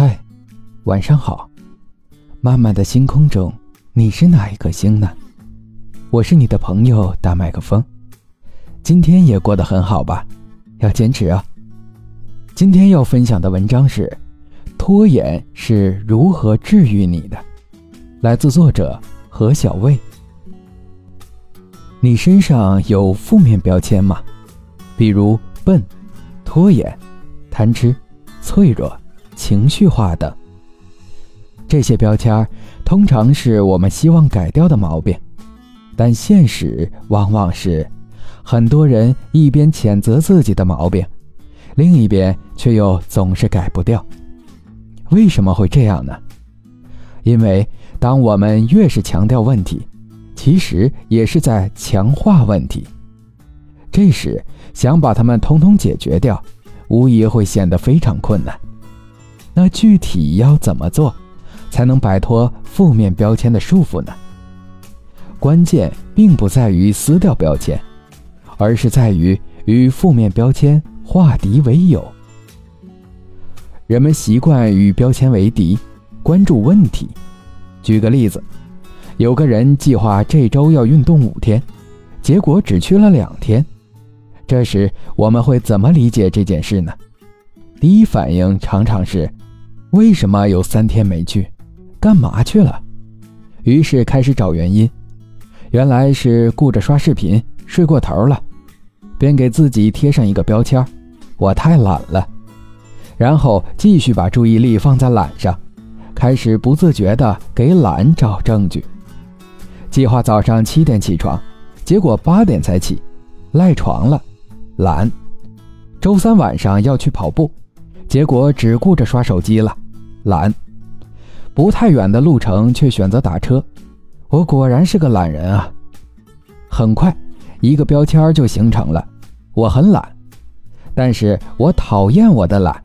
嗨，晚上好。漫漫的星空中，你是哪一颗星呢？我是你的朋友大麦克风。今天也过得很好吧？要坚持啊。今天要分享的文章是：拖延是如何治愈你的？来自作者何小卫。你身上有负面标签吗？比如笨、拖延、贪吃、脆弱。情绪化的，这些标签通常是我们希望改掉的毛病，但现实往往是，很多人一边谴责自己的毛病，另一边却又总是改不掉。为什么会这样呢？因为当我们越是强调问题，其实也是在强化问题。这时想把它们通通解决掉，无疑会显得非常困难。那具体要怎么做，才能摆脱负面标签的束缚呢？关键并不在于撕掉标签，而是在于与负面标签化敌为友。人们习惯与标签为敌，关注问题。举个例子，有个人计划这周要运动五天，结果只去了两天。这时我们会怎么理解这件事呢？第一反应常常是。为什么有三天没去？干嘛去了？于是开始找原因，原来是顾着刷视频睡过头了，便给自己贴上一个标签：我太懒了。然后继续把注意力放在懒上，开始不自觉地给懒找证据。计划早上七点起床，结果八点才起，赖床了，懒。周三晚上要去跑步。结果只顾着刷手机了，懒。不太远的路程却选择打车，我果然是个懒人啊。很快，一个标签就形成了：我很懒，但是我讨厌我的懒。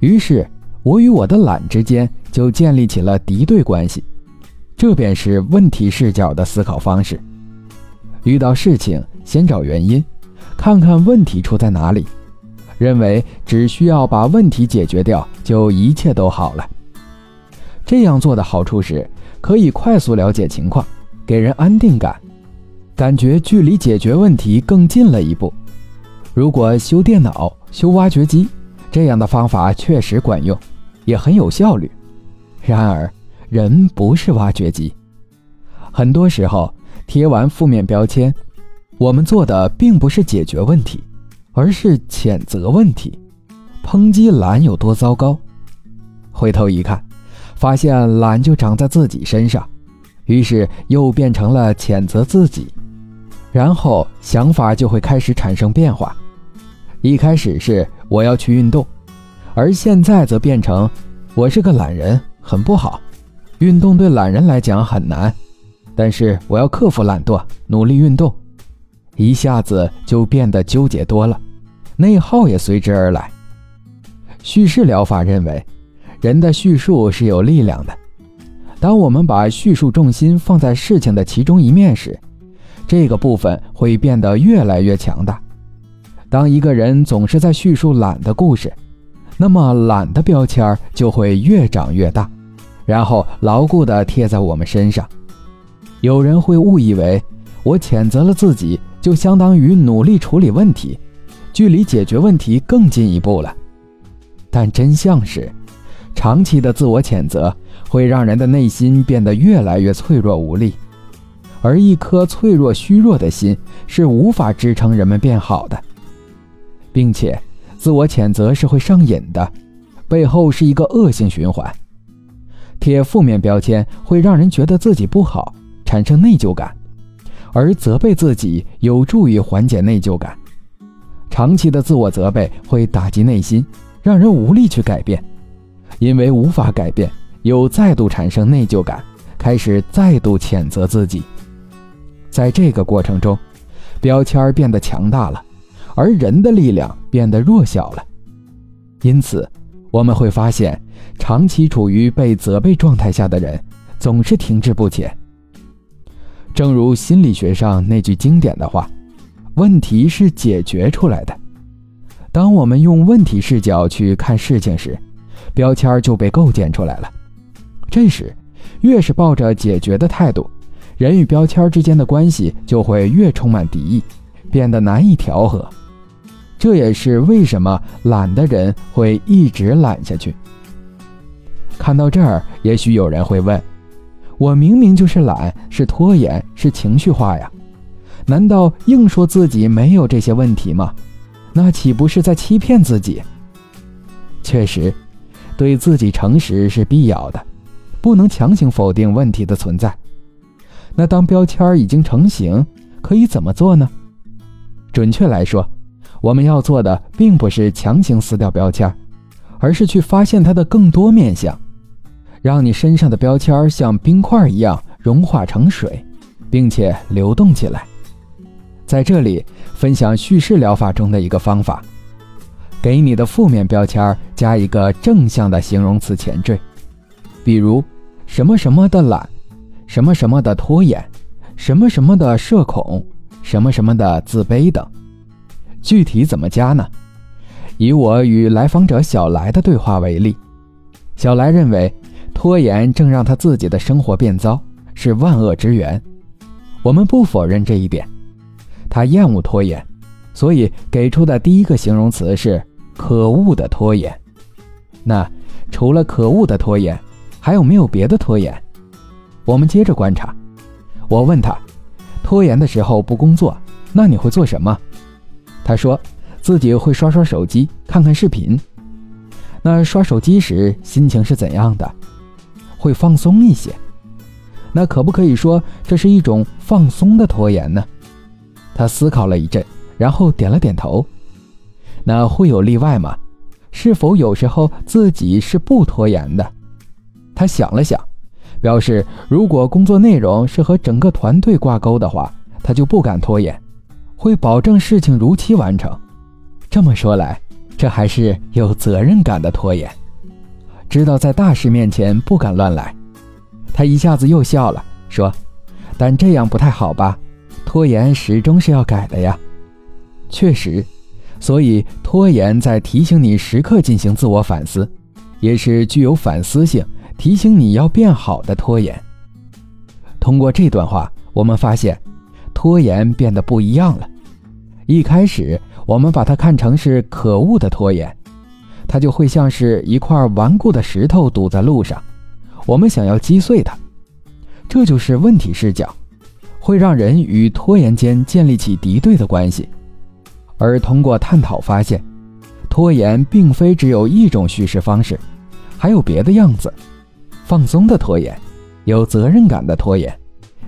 于是，我与我的懒之间就建立起了敌对关系。这便是问题视角的思考方式。遇到事情，先找原因，看看问题出在哪里。认为只需要把问题解决掉，就一切都好了。这样做的好处是，可以快速了解情况，给人安定感，感觉距离解决问题更近了一步。如果修电脑、修挖掘机，这样的方法确实管用，也很有效率。然而，人不是挖掘机，很多时候贴完负面标签，我们做的并不是解决问题。而是谴责问题，抨击懒有多糟糕。回头一看，发现懒就长在自己身上，于是又变成了谴责自己。然后想法就会开始产生变化。一开始是我要去运动，而现在则变成我是个懒人，很不好。运动对懒人来讲很难，但是我要克服懒惰，努力运动。一下子就变得纠结多了。内耗也随之而来。叙事疗法认为，人的叙述是有力量的。当我们把叙述重心放在事情的其中一面时，这个部分会变得越来越强大。当一个人总是在叙述懒的故事，那么懒的标签就会越长越大，然后牢固地贴在我们身上。有人会误以为，我谴责了自己，就相当于努力处理问题。距离解决问题更进一步了，但真相是，长期的自我谴责会让人的内心变得越来越脆弱无力，而一颗脆弱虚弱的心是无法支撑人们变好的，并且自我谴责是会上瘾的，背后是一个恶性循环。贴负面标签会让人觉得自己不好，产生内疚感，而责备自己有助于缓解内疚感。长期的自我责备会打击内心，让人无力去改变，因为无法改变，又再度产生内疚感，开始再度谴责自己。在这个过程中，标签变得强大了，而人的力量变得弱小了。因此，我们会发现，长期处于被责备状态下的人，总是停滞不前。正如心理学上那句经典的话。问题是解决出来的。当我们用问题视角去看事情时，标签就被构建出来了。这时，越是抱着解决的态度，人与标签之间的关系就会越充满敌意，变得难以调和。这也是为什么懒的人会一直懒下去。看到这儿，也许有人会问：我明明就是懒，是拖延，是情绪化呀？难道硬说自己没有这些问题吗？那岂不是在欺骗自己？确实，对自己诚实是必要的，不能强行否定问题的存在。那当标签已经成型，可以怎么做呢？准确来说，我们要做的并不是强行撕掉标签，而是去发现它的更多面相，让你身上的标签像冰块一样融化成水，并且流动起来。在这里分享叙事疗法中的一个方法，给你的负面标签加一个正向的形容词前缀，比如什么什么的懒，什么什么的拖延，什么什么的社恐，什么什么的自卑等。具体怎么加呢？以我与来访者小来的对话为例，小来认为拖延正让他自己的生活变糟，是万恶之源。我们不否认这一点，他厌恶拖延，所以给出的第一个形容词是“可恶的拖延”。那除了可恶的拖延，还有没有别的拖延？我们接着观察。我问他，拖延的时候不工作，那你会做什么？他说自己会刷刷手机，看看视频。那刷手机时心情是怎样的？会放松一些。那可不可以说这是一种放松的拖延呢？他思考了一阵，然后点了点头。那会有例外吗？是否有时候自己是不拖延的？他想了想，表示如果工作内容是和整个团队挂钩的话，他就不敢拖延。会保证事情如期完成。这么说来，这还是有责任感的拖延，知道在大事面前不敢乱来。他一下子又笑了，说：“但这样不太好吧？拖延始终是要改的呀。”确实，所以拖延在提醒你时刻进行自我反思，也是具有反思性，提醒你要变好的拖延。通过这段话，我们发现。拖延变得不一样了。一开始，我们把它看成是可恶的拖延，它就会像是一块顽固的石头堵在路上，我们想要击碎它。这就是问题视角，会让人与拖延间建立起敌对的关系。而通过探讨发现，拖延并非只有一种叙事方式，还有别的样子：放松的拖延，有责任感的拖延。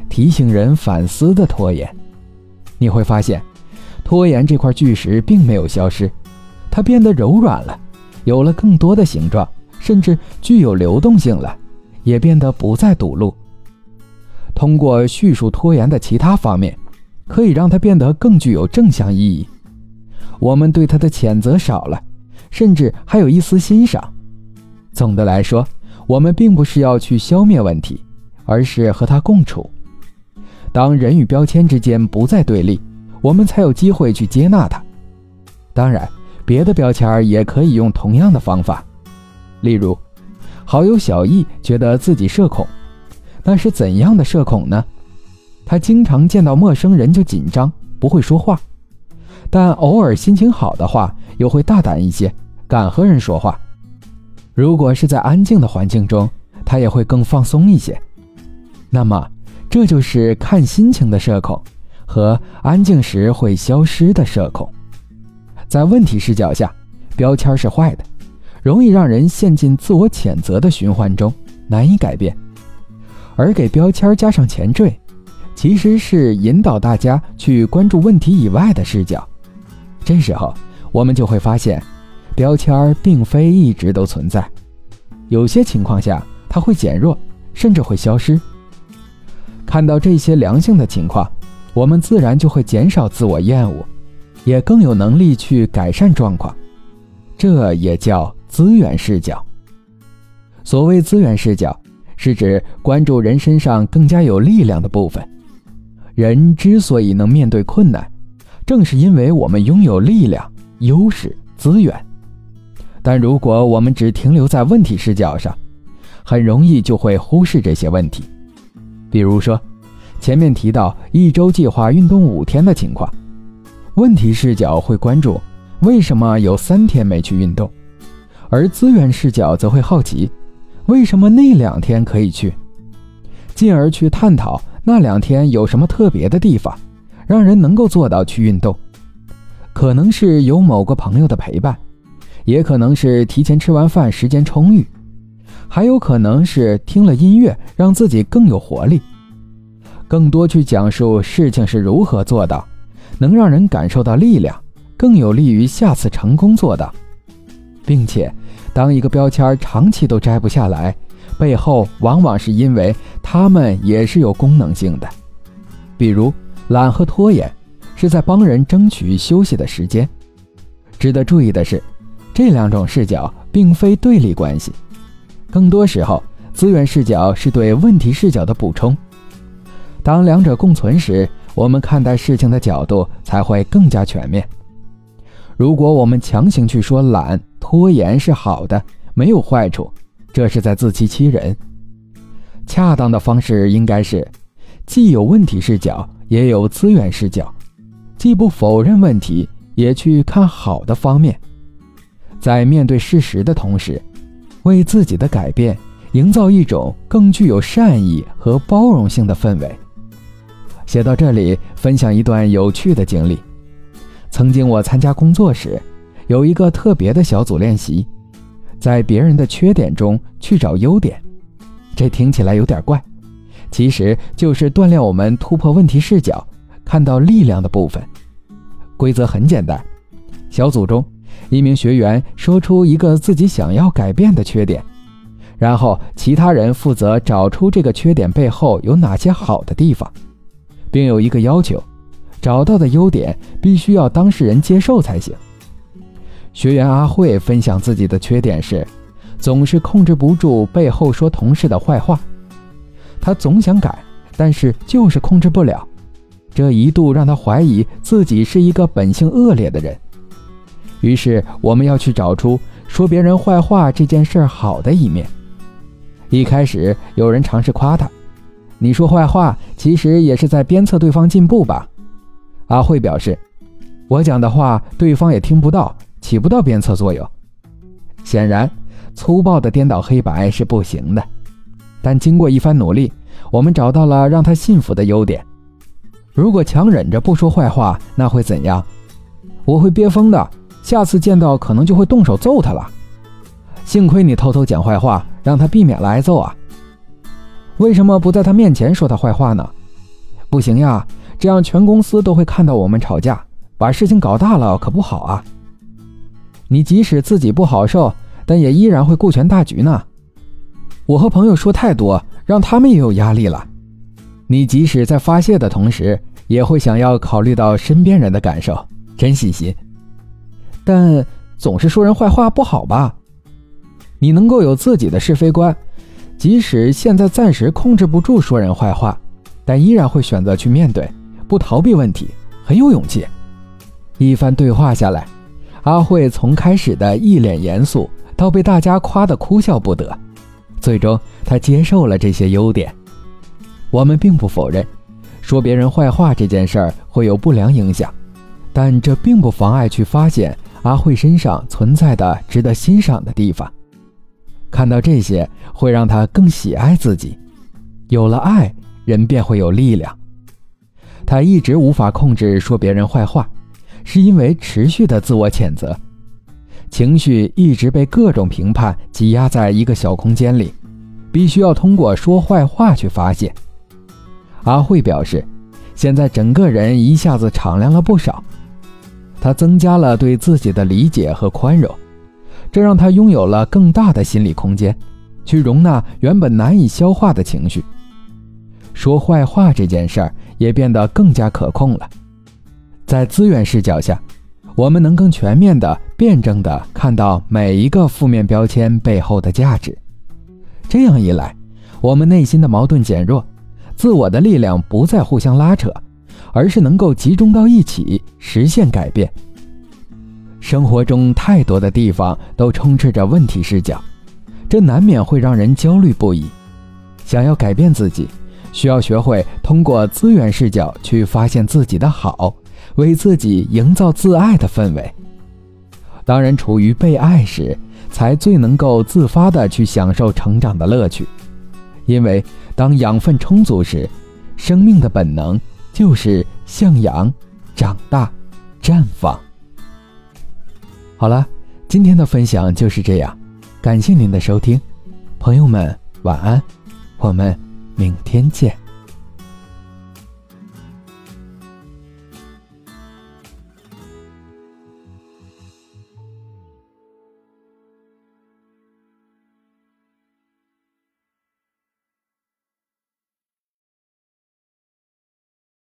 提醒人反思的拖延，你会发现，拖延这块巨石并没有消失，它变得柔软了，有了更多的形状，甚至具有流动性了，也变得不再堵路。通过叙述拖延的其他方面，可以让它变得更具有正向意义。我们对它的谴责少了，甚至还有一丝欣赏。总的来说，我们并不是要去消灭问题，而是和它共处。当人与标签之间不再对立，我们才有机会去接纳它。当然，别的标签也可以用同样的方法。例如，好友小易觉得自己社恐，那是怎样的社恐呢？他经常见到陌生人就紧张，不会说话；但偶尔心情好的话，又会大胆一些，敢和人说话。如果是在安静的环境中，他也会更放松一些。那么，这就是看心情的社恐，和安静时会消失的社恐。在问题视角下，标签是坏的，容易让人陷进自我谴责的循环中，难以改变。而给标签加上前缀，其实是引导大家去关注问题以外的视角。这时候，我们就会发现，标签并非一直都存在，有些情况下它会减弱，甚至会消失。看到这些良性的情况，我们自然就会减少自我厌恶，也更有能力去改善状况。这也叫资源视角。所谓资源视角，是指关注人身上更加有力量的部分。人之所以能面对困难，正是因为我们拥有力量、优势、资源。但如果我们只停留在问题视角上，很容易就会忽视这些问题。比如说，前面提到一周计划运动五天的情况，问题视角会关注为什么有三天没去运动，而资源视角则会好奇为什么那两天可以去，进而去探讨那两天有什么特别的地方，让人能够做到去运动。可能是有某个朋友的陪伴，也可能是提前吃完饭时间充裕。还有可能是听了音乐，让自己更有活力，更多去讲述事情是如何做到，能让人感受到力量，更有利于下次成功做到。并且，当一个标签长期都摘不下来，背后往往是因为他们也是有功能性的，比如懒和拖延，是在帮人争取休息的时间。值得注意的是，这两种视角并非对立关系。更多时候，资源视角是对问题视角的补充。当两者共存时，我们看待事情的角度才会更加全面。如果我们强行去说懒、拖延是好的，没有坏处，这是在自欺欺人。恰当的方式应该是，既有问题视角，也有资源视角，既不否认问题，也去看好的方面，在面对事实的同时。为自己的改变营造一种更具有善意和包容性的氛围。写到这里，分享一段有趣的经历。曾经我参加工作时，有一个特别的小组练习，在别人的缺点中去找优点。这听起来有点怪，其实就是锻炼我们突破问题视角，看到力量的部分。规则很简单，小组中。一名学员说出一个自己想要改变的缺点，然后其他人负责找出这个缺点背后有哪些好的地方，并有一个要求：找到的优点必须要当事人接受才行。学员阿慧分享自己的缺点是，总是控制不住背后说同事的坏话。他总想改，但是就是控制不了，这一度让他怀疑自己是一个本性恶劣的人。于是我们要去找出说别人坏话这件事好的一面。一开始有人尝试夸他：“你说坏话，其实也是在鞭策对方进步吧？”阿慧表示：“我讲的话对方也听不到，起不到鞭策作用。”显然，粗暴的颠倒黑白是不行的。但经过一番努力，我们找到了让他信服的优点。如果强忍着不说坏话，那会怎样？我会憋疯的。下次见到可能就会动手揍他了。幸亏你偷偷讲坏话，让他避免了挨揍啊。为什么不在他面前说他坏话呢？不行呀，这样全公司都会看到我们吵架，把事情搞大了可不好啊。你即使自己不好受，但也依然会顾全大局呢。我和朋友说太多，让他们也有压力了。你即使在发泄的同时，也会想要考虑到身边人的感受，真细心。但总是说人坏话不好吧？你能够有自己的是非观，即使现在暂时控制不住说人坏话，但依然会选择去面对，不逃避问题，很有勇气。一番对话下来，阿慧从开始的一脸严肃，到被大家夸得哭笑不得，最终她接受了这些优点。我们并不否认，说别人坏话这件事儿会有不良影响，但这并不妨碍去发现。阿慧身上存在的值得欣赏的地方，看到这些会让他更喜爱自己。有了爱，人便会有力量。他一直无法控制说别人坏话，是因为持续的自我谴责，情绪一直被各种评判挤压在一个小空间里，必须要通过说坏话去发泄。阿慧表示，现在整个人一下子敞亮了不少。他增加了对自己的理解和宽容，这让他拥有了更大的心理空间，去容纳原本难以消化的情绪。说坏话这件事儿也变得更加可控了。在资源视角下，我们能更全面的、辩证的看到每一个负面标签背后的价值。这样一来，我们内心的矛盾减弱，自我的力量不再互相拉扯。而是能够集中到一起实现改变。生活中太多的地方都充斥着问题视角，这难免会让人焦虑不已。想要改变自己，需要学会通过资源视角去发现自己的好，为自己营造自爱的氛围。当人处于被爱时，才最能够自发的去享受成长的乐趣。因为当养分充足时，生命的本能就是向阳、长大、绽放。好了，今天的分享就是这样，感谢您的收听，朋友们晚安，我们明天见。